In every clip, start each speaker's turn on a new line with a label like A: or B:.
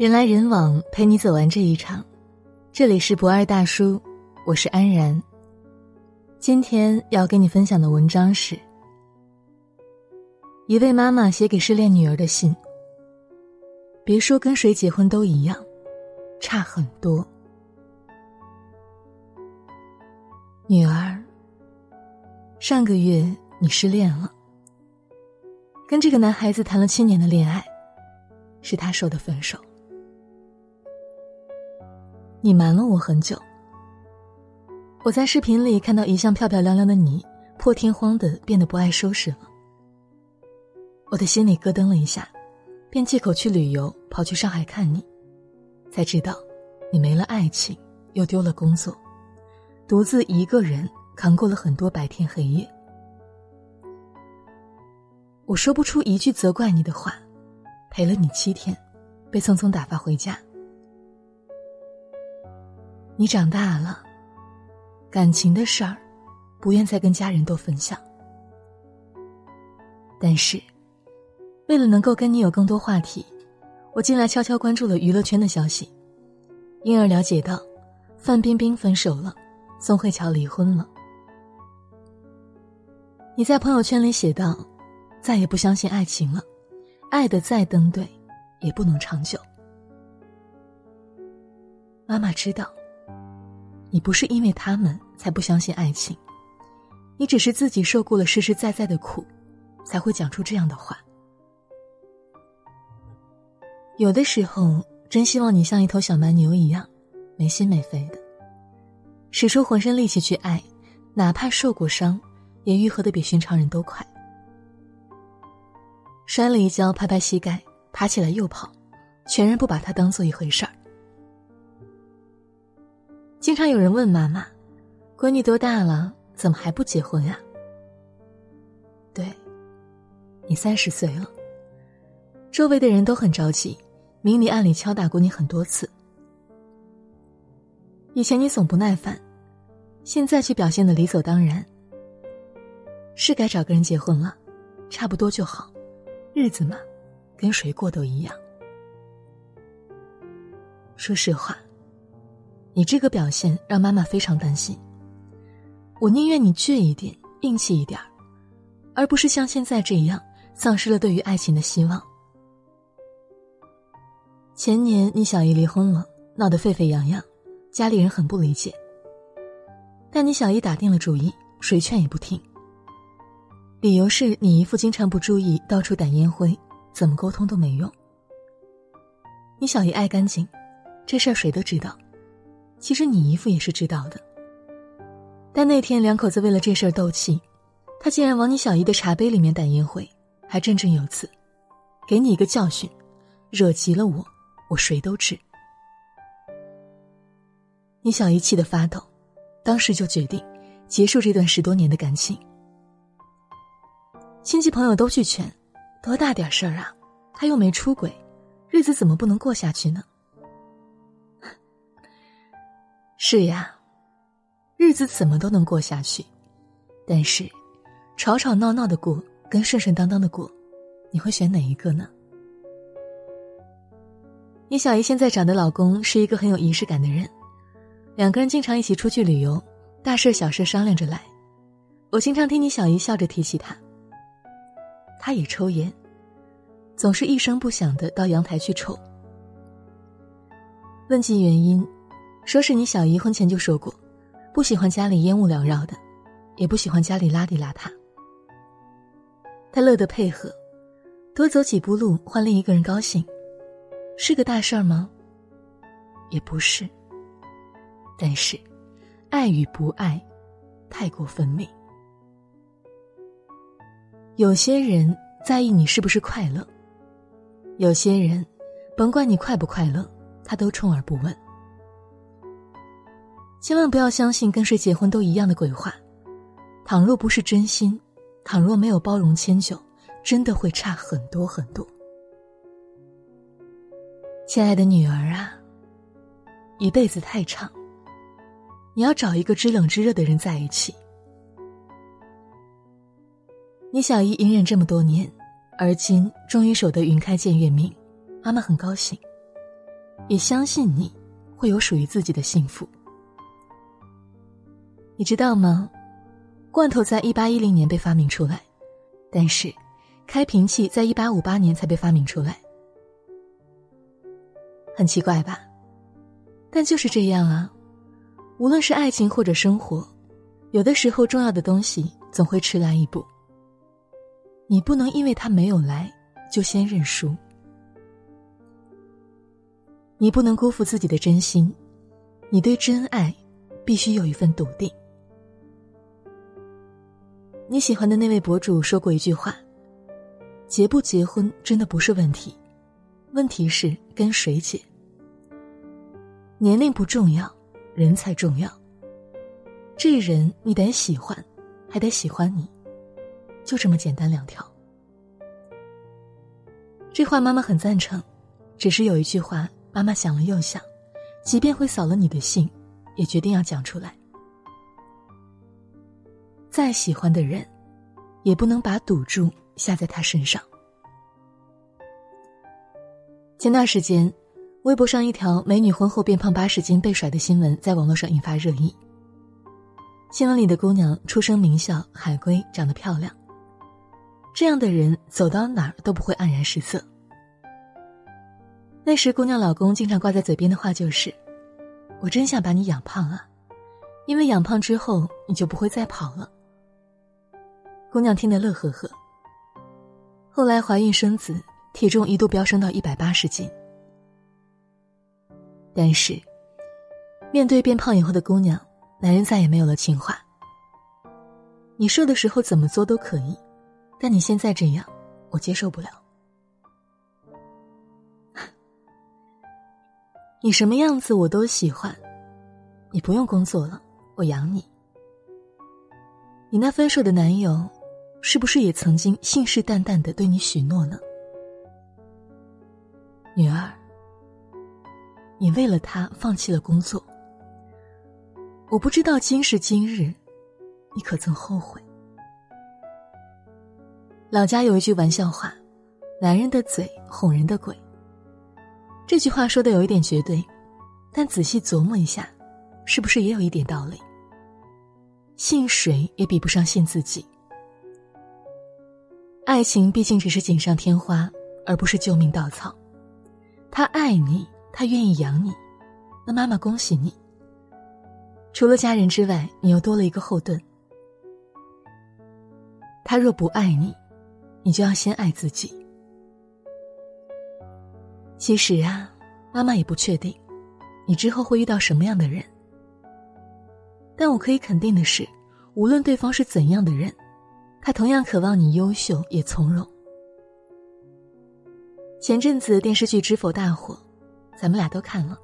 A: 人来人往，陪你走完这一场。这里是不二大叔，我是安然。今天要跟你分享的文章是一位妈妈写给失恋女儿的信。别说跟谁结婚都一样，差很多。女儿，上个月你失恋了，跟这个男孩子谈了七年的恋爱，是他说的分手。你瞒了我很久。我在视频里看到一向漂漂亮亮的你，破天荒的变得不爱收拾了。我的心里咯噔了一下，便借口去旅游，跑去上海看你，才知道，你没了爱情，又丢了工作，独自一个人扛过了很多白天黑夜。我说不出一句责怪你的话，陪了你七天，被匆匆打发回家。你长大了，感情的事儿，不愿再跟家人多分享。但是，为了能够跟你有更多话题，我进来悄悄关注了娱乐圈的消息，因而了解到，范冰冰分手了，宋慧乔离婚了。你在朋友圈里写道：“再也不相信爱情了，爱的再登对，也不能长久。”妈妈知道。你不是因为他们才不相信爱情，你只是自己受过了实实在在的苦，才会讲出这样的话。有的时候，真希望你像一头小蛮牛一样，没心没肺的，使出浑身力气去爱，哪怕受过伤，也愈合的比寻常人都快。摔了一跤，拍拍膝盖，爬起来又跑，全然不把它当做一回事儿。经常有人问妈妈：“闺女多大了？怎么还不结婚呀？”对，你三十岁了。周围的人都很着急，明里暗里敲打过你很多次。以前你总不耐烦，现在却表现的理所当然。是该找个人结婚了，差不多就好，日子嘛，跟谁过都一样。说实话。你这个表现让妈妈非常担心。我宁愿你倔一点、硬气一点而不是像现在这样丧失了对于爱情的希望。前年你小姨离婚了，闹得沸沸扬扬，家里人很不理解。但你小姨打定了主意，谁劝也不听。理由是你姨父经常不注意，到处掸烟灰，怎么沟通都没用。你小姨爱干净，这事儿谁都知道。其实你姨父也是知道的，但那天两口子为了这事儿斗气，他竟然往你小姨的茶杯里面掸烟灰，还振振有词，给你一个教训，惹急了我，我谁都治。你小姨气得发抖，当时就决定结束这段十多年的感情。亲戚朋友都去劝，多大点事儿啊，他又没出轨，日子怎么不能过下去呢？是呀，日子怎么都能过下去，但是，吵吵闹闹的过跟顺顺当当的过，你会选哪一个呢？你小姨现在找的老公是一个很有仪式感的人，两个人经常一起出去旅游，大事小事商量着来。我经常听你小姨笑着提起他。他也抽烟，总是一声不响的到阳台去抽。问及原因。说是你小姨婚前就说过，不喜欢家里烟雾缭绕的，也不喜欢家里邋里邋遢。他乐得配合，多走几步路换另一个人高兴，是个大事儿吗？也不是。但是，爱与不爱，太过分明。有些人在意你是不是快乐，有些人，甭管你快不快乐，他都充耳不闻。千万不要相信跟谁结婚都一样的鬼话，倘若不是真心，倘若没有包容迁就，真的会差很多很多。亲爱的女儿啊，一辈子太长，你要找一个知冷知热的人在一起。你小姨隐忍这么多年，而今终于守得云开见月明，妈妈很高兴。也相信你会有属于自己的幸福。你知道吗？罐头在一八一零年被发明出来，但是开瓶器在一八五八年才被发明出来。很奇怪吧？但就是这样啊。无论是爱情或者生活，有的时候重要的东西总会迟来一步。你不能因为他没有来就先认输。你不能辜负自己的真心，你对真爱必须有一份笃定。你喜欢的那位博主说过一句话：“结不结婚真的不是问题，问题是跟谁结。”年龄不重要，人才重要。这人你得喜欢，还得喜欢你，就这么简单两条。这话妈妈很赞成，只是有一句话，妈妈想了又想，即便会扫了你的兴，也决定要讲出来。再喜欢的人，也不能把赌注下在他身上。前段时间。微博上一条美女婚后变胖八十斤被甩的新闻在网络上引发热议。新闻里的姑娘出生名校，海归，长得漂亮。这样的人走到哪儿都不会黯然失色。那时姑娘老公经常挂在嘴边的话就是：“我真想把你养胖啊，因为养胖之后你就不会再跑了。”姑娘听得乐呵呵。后来怀孕生子，体重一度飙升到一百八十斤。但是，面对变胖以后的姑娘，男人再也没有了情话。你瘦的时候怎么做都可以，但你现在这样，我接受不了。你什么样子我都喜欢，你不用工作了，我养你。你那分手的男友，是不是也曾经信誓旦旦的对你许诺呢？女儿。你为了他放弃了工作，我不知道今时今日，你可曾后悔？老家有一句玩笑话：“男人的嘴哄人的鬼。”这句话说的有一点绝对，但仔细琢磨一下，是不是也有一点道理？信谁也比不上信自己。爱情毕竟只是锦上添花，而不是救命稻草。他爱你。他愿意养你，那妈妈恭喜你。除了家人之外，你又多了一个后盾。他若不爱你，你就要先爱自己。其实啊，妈妈也不确定，你之后会遇到什么样的人。但我可以肯定的是，无论对方是怎样的人，他同样渴望你优秀也从容。前阵子电视剧《知否》大火。咱们俩都看了。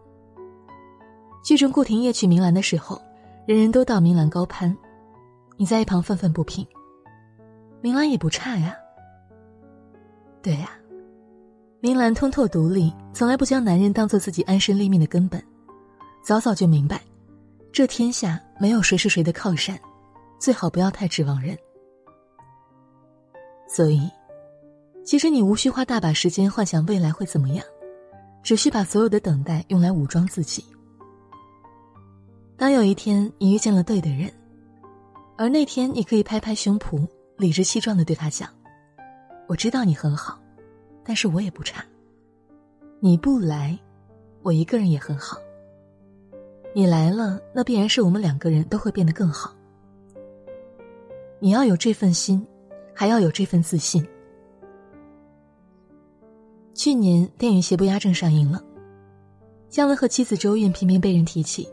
A: 剧中顾廷烨娶明兰的时候，人人都道明兰高攀，你在一旁愤愤不平。明兰也不差呀。对呀，明兰通透独立，从来不将男人当做自己安身立命的根本，早早就明白，这天下没有谁是谁的靠山，最好不要太指望人。所以，其实你无需花大把时间幻想未来会怎么样。只需把所有的等待用来武装自己。当有一天你遇见了对的人，而那天你可以拍拍胸脯，理直气壮的对他讲：“我知道你很好，但是我也不差。你不来，我一个人也很好。你来了，那必然是我们两个人都会变得更好。你要有这份心，还要有这份自信。”去年电影《邪不压正》上映了，姜文和妻子周韵频频被人提起。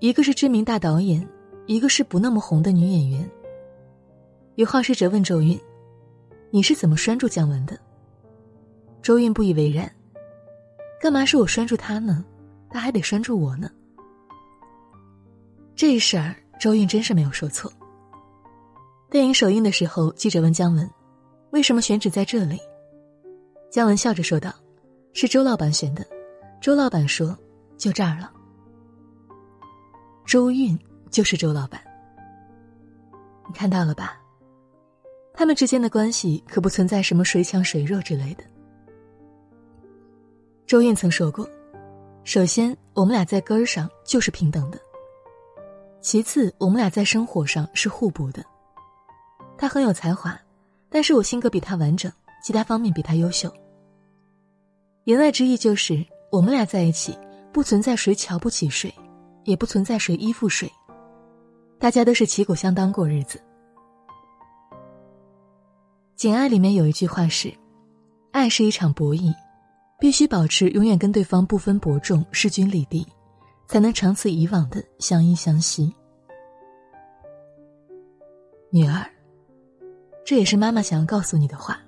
A: 一个是知名大导演，一个是不那么红的女演员。有好事者问周韵：“你是怎么拴住姜文的？”周韵不以为然：“干嘛是我拴住他呢？他还得拴住我呢。”这事儿，周韵真是没有说错。电影首映的时候，记者问姜文：“为什么选址在这里？”姜文笑着说道：“是周老板选的。”周老板说：“就这儿了。”周韵就是周老板，你看到了吧？他们之间的关系可不存在什么谁强谁弱之类的。周韵曾说过：“首先，我们俩在根儿上就是平等的。其次，我们俩在生活上是互补的。他很有才华，但是我性格比他完整，其他方面比他优秀。言外之意就是，我们俩在一起，不存在谁瞧不起谁，也不存在谁依附谁，大家都是旗鼓相当过日子。《简爱》里面有一句话是：“爱是一场博弈。”必须保持永远跟对方不分伯仲、势均力敌，才能长此以往的相依相惜。女儿，这也是妈妈想要告诉你的话。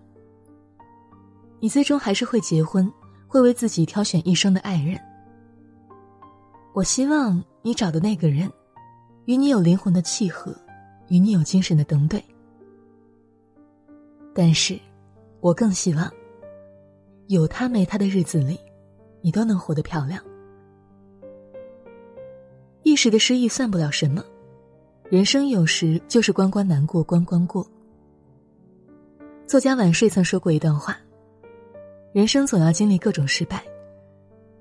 A: 你最终还是会结婚，会为自己挑选一生的爱人。我希望你找的那个人，与你有灵魂的契合，与你有精神的登对。但是，我更希望。有他没他的日子里，你都能活得漂亮。一时的失意算不了什么，人生有时就是关关难过关关过。作家晚睡曾说过一段话：人生总要经历各种失败，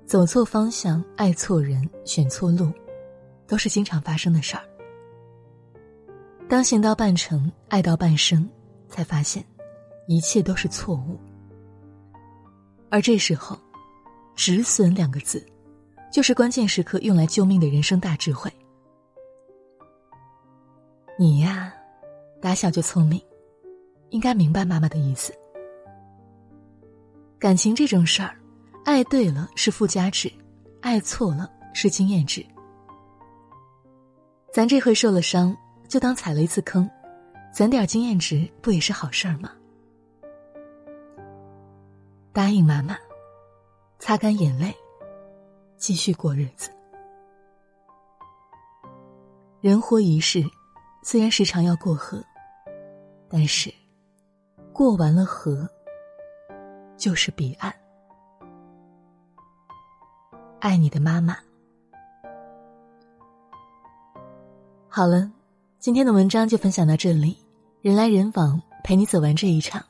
A: 走错方向、爱错人、选错路，都是经常发生的事儿。当行到半程、爱到半生，才发现，一切都是错误。而这时候，“止损”两个字，就是关键时刻用来救命的人生大智慧。你呀，打小就聪明，应该明白妈妈的意思。感情这种事儿，爱对了是附加值，爱错了是经验值。咱这回受了伤，就当踩了一次坑，攒点经验值，不也是好事儿吗？答应妈妈，擦干眼泪，继续过日子。人活一世，虽然时常要过河，但是过完了河，就是彼岸。爱你的妈妈。好了，今天的文章就分享到这里。人来人往，陪你走完这一场。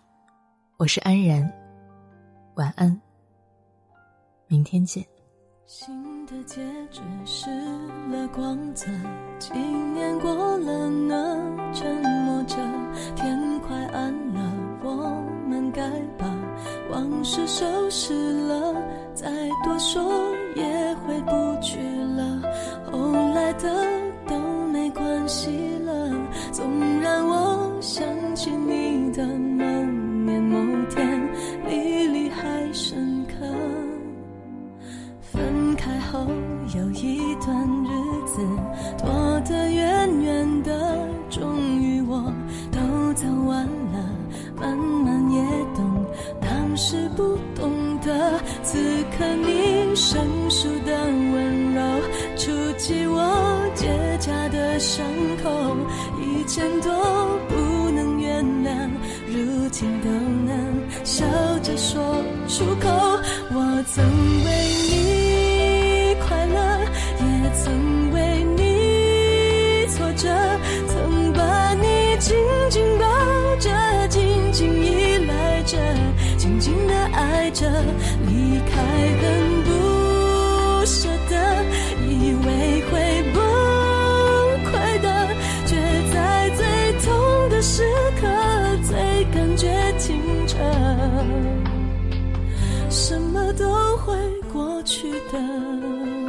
A: 我是安然。晚安，明天见。
B: 新的戒指失了光泽，几年过了呢？沉默着，天快暗了，该把往事收拾了。再多说也回不去了，后来的都没关系了。纵然我想起你的笑着说出口，我曾为你快乐，也曾为你挫折，曾把你紧紧抱着，紧紧依赖着，紧紧的爱着。都会过去的。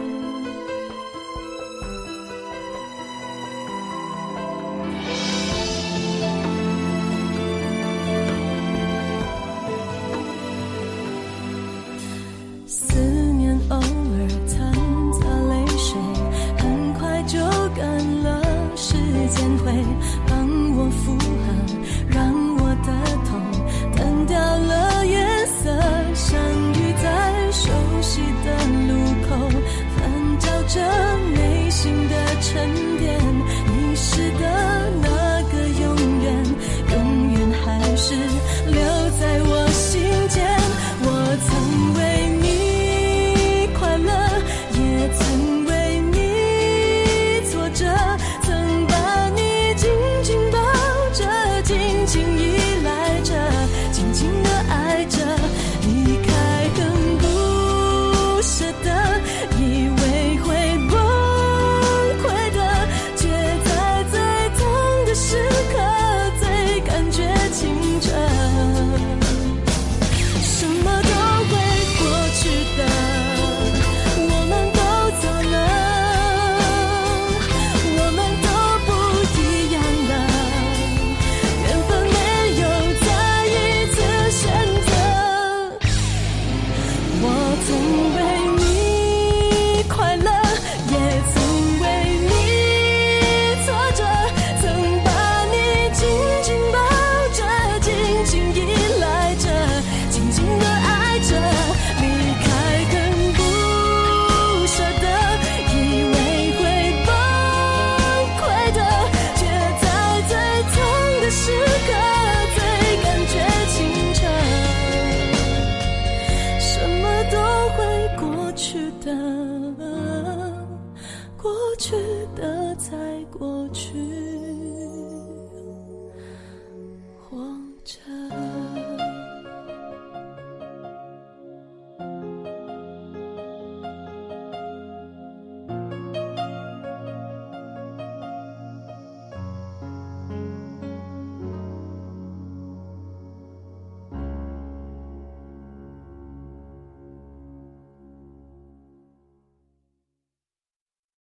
A: 去的